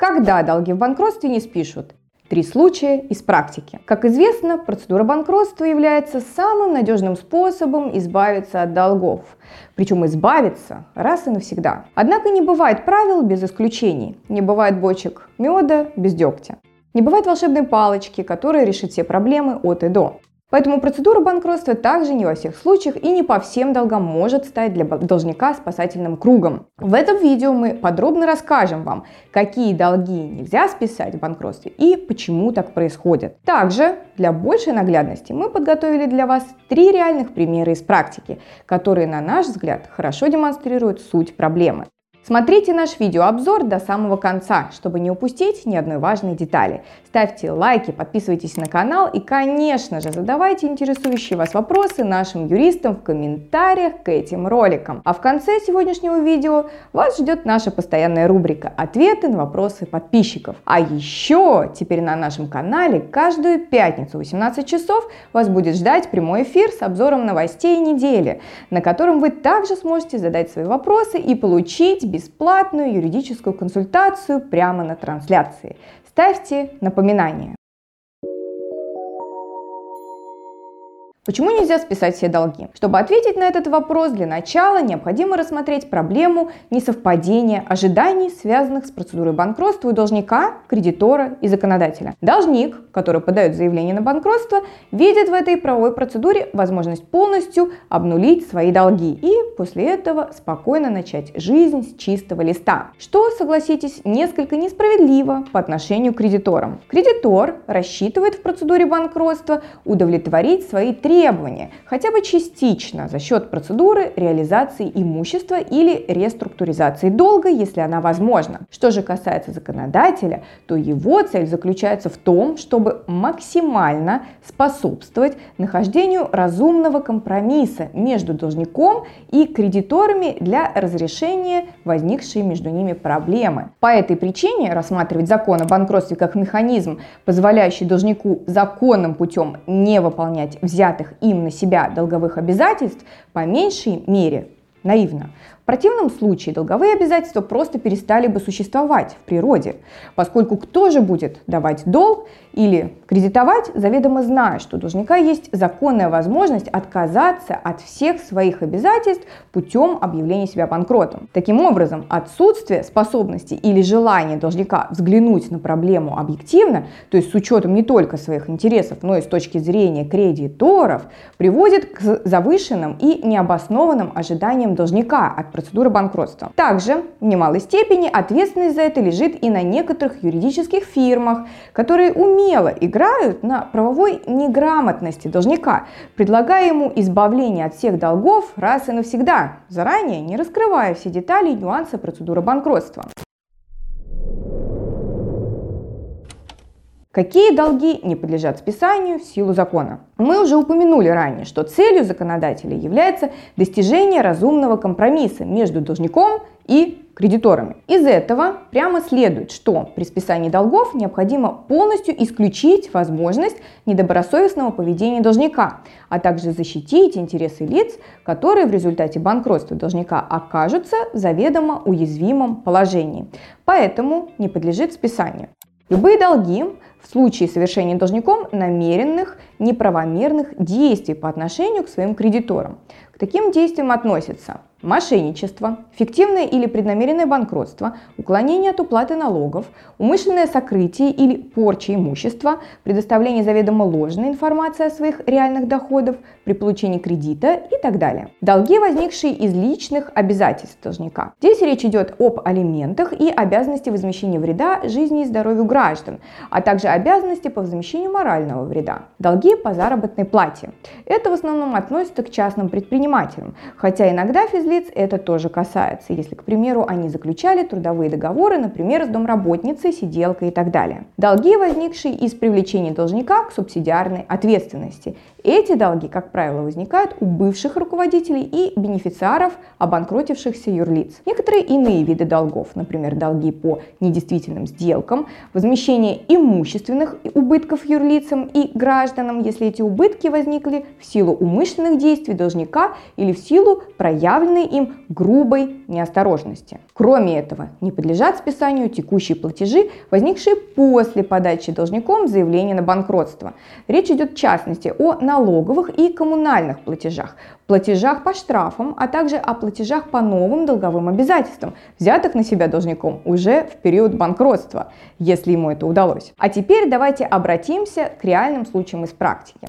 Когда долги в банкротстве не спишут? Три случая из практики. Как известно, процедура банкротства является самым надежным способом избавиться от долгов. Причем избавиться раз и навсегда. Однако не бывает правил без исключений. Не бывает бочек меда без дегтя. Не бывает волшебной палочки, которая решит все проблемы от и до. Поэтому процедура банкротства также не во всех случаях и не по всем долгам может стать для должника спасательным кругом. В этом видео мы подробно расскажем вам, какие долги нельзя списать в банкротстве и почему так происходит. Также для большей наглядности мы подготовили для вас три реальных примера из практики, которые, на наш взгляд, хорошо демонстрируют суть проблемы. Смотрите наш видеообзор до самого конца, чтобы не упустить ни одной важной детали. Ставьте лайки, подписывайтесь на канал и, конечно же, задавайте интересующие вас вопросы нашим юристам в комментариях к этим роликам. А в конце сегодняшнего видео вас ждет наша постоянная рубрика «Ответы на вопросы подписчиков». А еще теперь на нашем канале каждую пятницу в 18 часов вас будет ждать прямой эфир с обзором новостей недели, на котором вы также сможете задать свои вопросы и получить бесплатную юридическую консультацию прямо на трансляции. Ставьте напоминания. Почему нельзя списать все долги? Чтобы ответить на этот вопрос, для начала необходимо рассмотреть проблему несовпадения ожиданий, связанных с процедурой банкротства у должника, кредитора и законодателя. Должник, который подает заявление на банкротство, видит в этой правовой процедуре возможность полностью обнулить свои долги и после этого спокойно начать жизнь с чистого листа. Что, согласитесь, несколько несправедливо по отношению к кредиторам. Кредитор рассчитывает в процедуре банкротства удовлетворить свои требования, хотя бы частично за счет процедуры реализации имущества или реструктуризации долга, если она возможна. Что же касается законодателя, то его цель заключается в том, чтобы максимально способствовать нахождению разумного компромисса между должником и кредиторами для разрешения возникшей между ними проблемы. По этой причине рассматривать закон о банкротстве как механизм, позволяющий должнику законным путем не выполнять взятые взятых им на себя долговых обязательств по меньшей мере наивно. Противном случае долговые обязательства просто перестали бы существовать в природе, поскольку кто же будет давать долг или кредитовать, заведомо зная, что у должника есть законная возможность отказаться от всех своих обязательств путем объявления себя банкротом. Таким образом, отсутствие способности или желания должника взглянуть на проблему объективно, то есть с учетом не только своих интересов, но и с точки зрения кредиторов, приводит к завышенным и необоснованным ожиданиям должника от процедуры банкротства. Также в немалой степени ответственность за это лежит и на некоторых юридических фирмах, которые умело играют на правовой неграмотности должника, предлагая ему избавление от всех долгов раз и навсегда, заранее не раскрывая все детали и нюансы процедуры банкротства. Какие долги не подлежат списанию в силу закона? Мы уже упомянули ранее, что целью законодателя является достижение разумного компромисса между должником и кредиторами. Из этого прямо следует, что при списании долгов необходимо полностью исключить возможность недобросовестного поведения должника, а также защитить интересы лиц, которые в результате банкротства должника окажутся в заведомо уязвимом положении. Поэтому не подлежит списанию. Любые долги в случае совершения должником намеренных неправомерных действий по отношению к своим кредиторам. К таким действиям относятся мошенничество, фиктивное или преднамеренное банкротство, уклонение от уплаты налогов, умышленное сокрытие или порча имущества, предоставление заведомо ложной информации о своих реальных доходах при получении кредита и так далее. Долги, возникшие из личных обязательств должника. Здесь речь идет об алиментах и обязанности возмещения вреда жизни и здоровью граждан, а также обязанности по возмещению морального вреда. Долги по заработной плате. Это в основном относится к частным предпринимателям, хотя иногда физлицам лиц это тоже касается, если, к примеру, они заключали трудовые договоры, например, с домработницей, сиделкой и так далее. Долги, возникшие из привлечения должника к субсидиарной ответственности. Эти долги, как правило, возникают у бывших руководителей и бенефициаров обанкротившихся юрлиц. Некоторые иные виды долгов, например, долги по недействительным сделкам, возмещение имущественных убытков юрлицам и гражданам, если эти убытки возникли в силу умышленных действий должника или в силу проявленной вызванные им грубой неосторожности. Кроме этого, не подлежат списанию текущие платежи, возникшие после подачи должником заявления на банкротство. Речь идет в частности о налоговых и коммунальных платежах, платежах по штрафам, а также о платежах по новым долговым обязательствам, взятых на себя должником уже в период банкротства, если ему это удалось. А теперь давайте обратимся к реальным случаям из практики.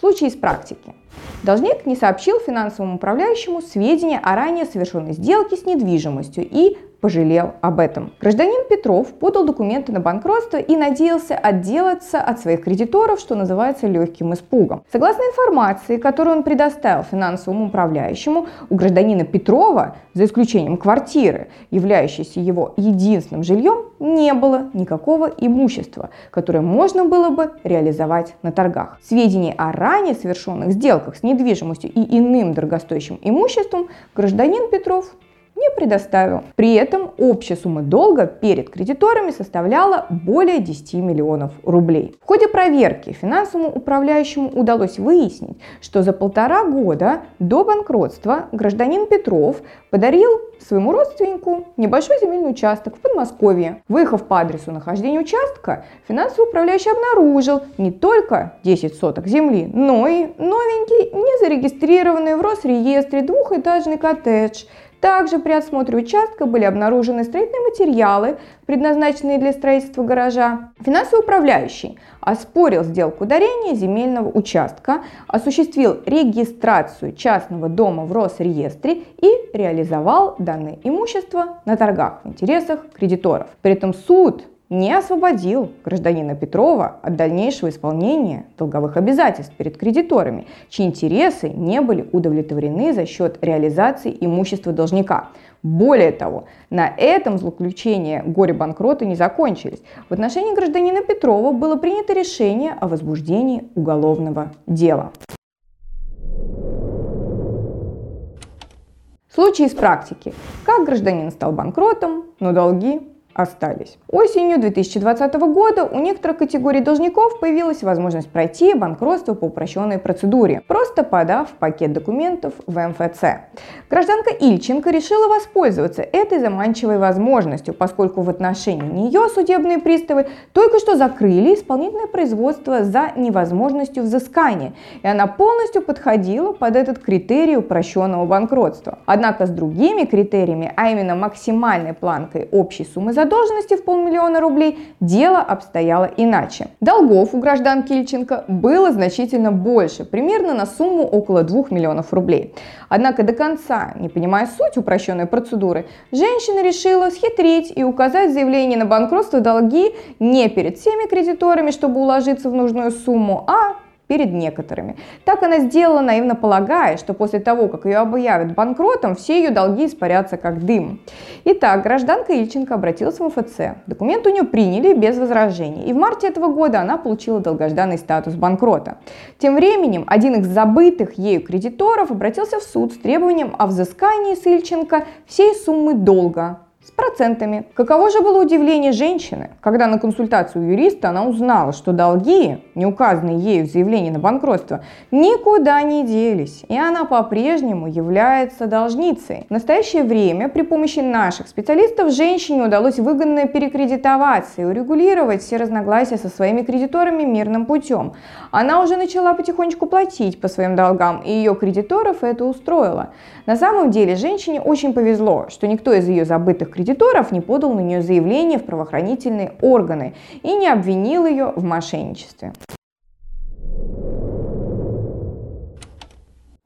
Случай из практики. Должник не сообщил финансовому управляющему сведения о ранее совершенной сделке с недвижимостью и пожалел об этом. Гражданин Петров подал документы на банкротство и надеялся отделаться от своих кредиторов, что называется легким испугом. Согласно информации, которую он предоставил финансовому управляющему, у гражданина Петрова, за исключением квартиры, являющейся его единственным жильем, не было никакого имущества, которое можно было бы реализовать на торгах. Сведения о ранее совершенных сделках с недвижимостью и иным дорогостоящим имуществом гражданин Петров не предоставил. При этом общая сумма долга перед кредиторами составляла более 10 миллионов рублей. В ходе проверки финансовому управляющему удалось выяснить, что за полтора года до банкротства гражданин Петров подарил своему родственнику небольшой земельный участок в Подмосковье. Выехав по адресу нахождения участка, финансовый управляющий обнаружил не только 10 соток земли, но и новенький, незарегистрированный в Росреестре двухэтажный коттедж – также при осмотре участка были обнаружены строительные материалы, предназначенные для строительства гаража. Финансовый управляющий оспорил сделку дарения земельного участка, осуществил регистрацию частного дома в Росреестре и реализовал данное имущество на торгах в интересах кредиторов. При этом суд не освободил гражданина Петрова от дальнейшего исполнения долговых обязательств перед кредиторами, чьи интересы не были удовлетворены за счет реализации имущества должника. Более того, на этом злоключения горе-банкрота не закончились. В отношении гражданина Петрова было принято решение о возбуждении уголовного дела. Случай из практики. Как гражданин стал банкротом, но долги остались. Осенью 2020 года у некоторых категорий должников появилась возможность пройти банкротство по упрощенной процедуре, просто подав пакет документов в МФЦ. Гражданка Ильченко решила воспользоваться этой заманчивой возможностью, поскольку в отношении нее судебные приставы только что закрыли исполнительное производство за невозможностью взыскания, и она полностью подходила под этот критерий упрощенного банкротства. Однако с другими критериями, а именно максимальной планкой общей суммы задолженности в полмиллиона рублей, дело обстояло иначе. Долгов у гражданки Ильченко было значительно больше, примерно на сумму около 2 миллионов рублей. Однако до конца, не понимая суть упрощенной процедуры, женщина решила схитрить и указать заявление на банкротство долги не перед всеми кредиторами, чтобы уложиться в нужную сумму, а перед некоторыми. Так она сделала, наивно полагая, что после того, как ее объявят банкротом, все ее долги испарятся как дым. Итак, гражданка Ильченко обратилась в МФЦ. Документ у нее приняли без возражений. И в марте этого года она получила долгожданный статус банкрота. Тем временем, один из забытых ею кредиторов обратился в суд с требованием о взыскании с Ильченко всей суммы долга с процентами. Каково же было удивление женщины, когда на консультацию юриста она узнала, что долги, не указанные ею в заявлении на банкротство, никуда не делись, и она по-прежнему является должницей. В настоящее время при помощи наших специалистов женщине удалось выгодно перекредитоваться и урегулировать все разногласия со своими кредиторами мирным путем. Она уже начала потихонечку платить по своим долгам, и ее кредиторов это устроило. На самом деле женщине очень повезло, что никто из ее забытых кредиторов не подал на нее заявление в правоохранительные органы и не обвинил ее в мошенничестве.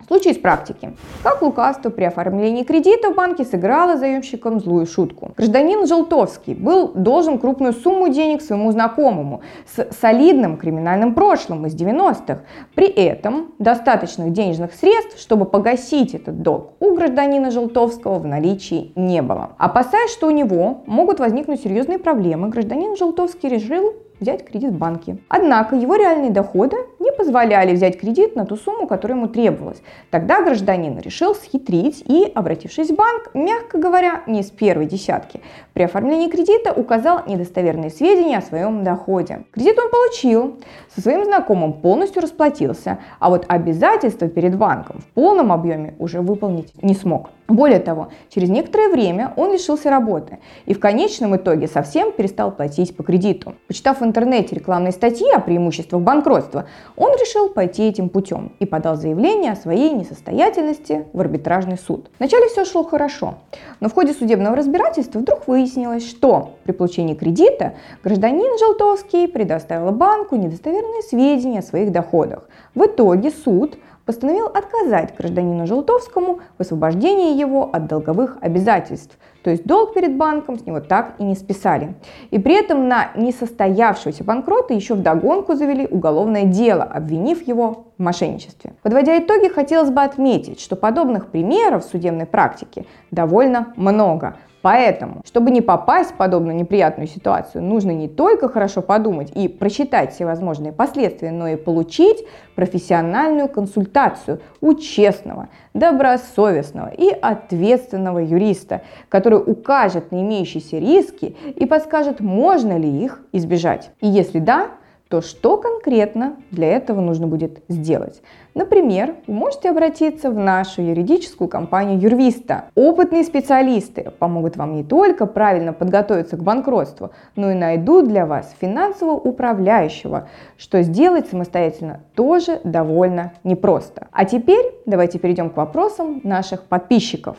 Случай из практики. Как лукавство при оформлении кредита в банке сыграло заемщикам злую шутку. Гражданин Желтовский был должен крупную сумму денег своему знакомому с солидным криминальным прошлым из 90-х. При этом достаточных денежных средств, чтобы погасить этот долг, у гражданина Желтовского в наличии не было. Опасаясь, что у него могут возникнуть серьезные проблемы, гражданин Желтовский решил взять кредит в банке. Однако его реальные доходы не позволяли взять кредит на ту сумму, которая ему требовалась. Тогда гражданин решил схитрить и, обратившись в банк, мягко говоря, не с первой десятки, при оформлении кредита указал недостоверные сведения о своем доходе. Кредит он получил, со своим знакомым полностью расплатился, а вот обязательства перед банком в полном объеме уже выполнить не смог. Более того, через некоторое время он лишился работы и в конечном итоге совсем перестал платить по кредиту. Почитав в интернете рекламные статьи о преимуществах банкротства, он решил пойти этим путем и подал заявление о своей несостоятельности в арбитражный суд. Вначале все шло хорошо, но в ходе судебного разбирательства вдруг выяснилось, что при получении кредита гражданин Желтовский предоставил банку недостоверные сведения о своих доходах. В итоге суд постановил отказать гражданину Желтовскому в освобождении его от долговых обязательств, то есть долг перед банком с него так и не списали. И при этом на несостоявшегося банкрота еще вдогонку завели уголовное дело, обвинив его в мошенничестве. Подводя итоги, хотелось бы отметить, что подобных примеров в судебной практике довольно много. Поэтому, чтобы не попасть в подобную неприятную ситуацию, нужно не только хорошо подумать и просчитать все возможные последствия, но и получить профессиональную консультацию у честного, добросовестного и ответственного юриста, который укажет на имеющиеся риски и подскажет, можно ли их избежать. И если да, то что конкретно для этого нужно будет сделать? Например, вы можете обратиться в нашу юридическую компанию Юрвиста. Опытные специалисты помогут вам не только правильно подготовиться к банкротству, но и найдут для вас финансового управляющего, что сделать самостоятельно тоже довольно непросто. А теперь давайте перейдем к вопросам наших подписчиков.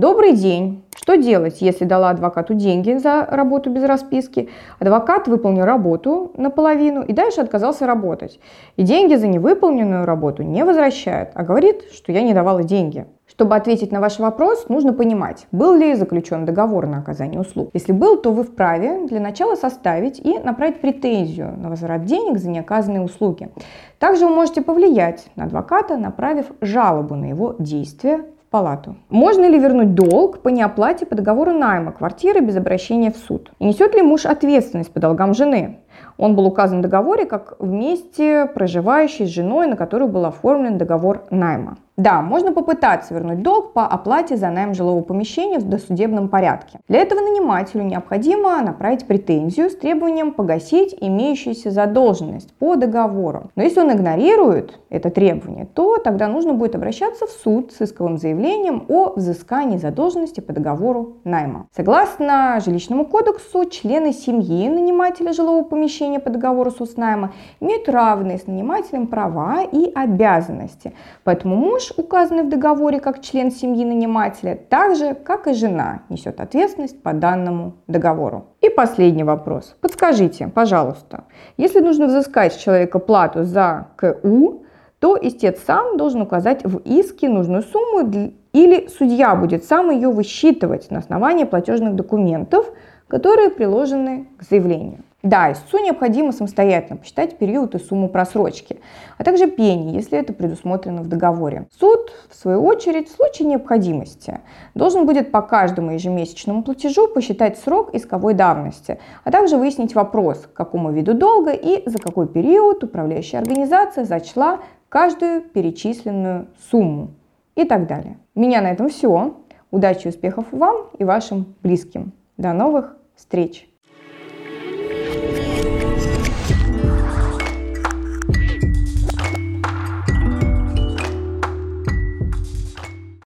Добрый день! Что делать, если дала адвокату деньги за работу без расписки? Адвокат выполнил работу наполовину и дальше отказался работать. И деньги за невыполненную работу не возвращает, а говорит, что я не давала деньги. Чтобы ответить на ваш вопрос, нужно понимать, был ли заключен договор на оказание услуг. Если был, то вы вправе для начала составить и направить претензию на возврат денег за неоказанные услуги. Также вы можете повлиять на адвоката, направив жалобу на его действия палату. Можно ли вернуть долг по неоплате по договору найма квартиры без обращения в суд? И несет ли муж ответственность по долгам жены? Он был указан в договоре как вместе проживающий с женой, на которую был оформлен договор найма. Да, можно попытаться вернуть долг по оплате за найм жилого помещения в досудебном порядке. Для этого нанимателю необходимо направить претензию с требованием погасить имеющуюся задолженность по договору. Но если он игнорирует это требование, то тогда нужно будет обращаться в суд с исковым заявлением о взыскании задолженности по договору найма. Согласно жилищному кодексу, члены семьи нанимателя жилого помещения по договору соцнайма имеют равные с нанимателем права и обязанности. Поэтому муж указанный в договоре как член семьи нанимателя, так же, как и жена, несет ответственность по данному договору. И последний вопрос. Подскажите, пожалуйста, если нужно взыскать с человека плату за КУ, то истец сам должен указать в иске нужную сумму или судья будет сам ее высчитывать на основании платежных документов, которые приложены к заявлению. Да, истцу необходимо самостоятельно посчитать период и сумму просрочки, а также пени, если это предусмотрено в договоре. Суд, в свою очередь, в случае необходимости должен будет по каждому ежемесячному платежу посчитать срок исковой давности, а также выяснить вопрос, к какому виду долга и за какой период управляющая организация зачла каждую перечисленную сумму и так далее. У меня на этом все. Удачи и успехов вам и вашим близким. До новых встреч!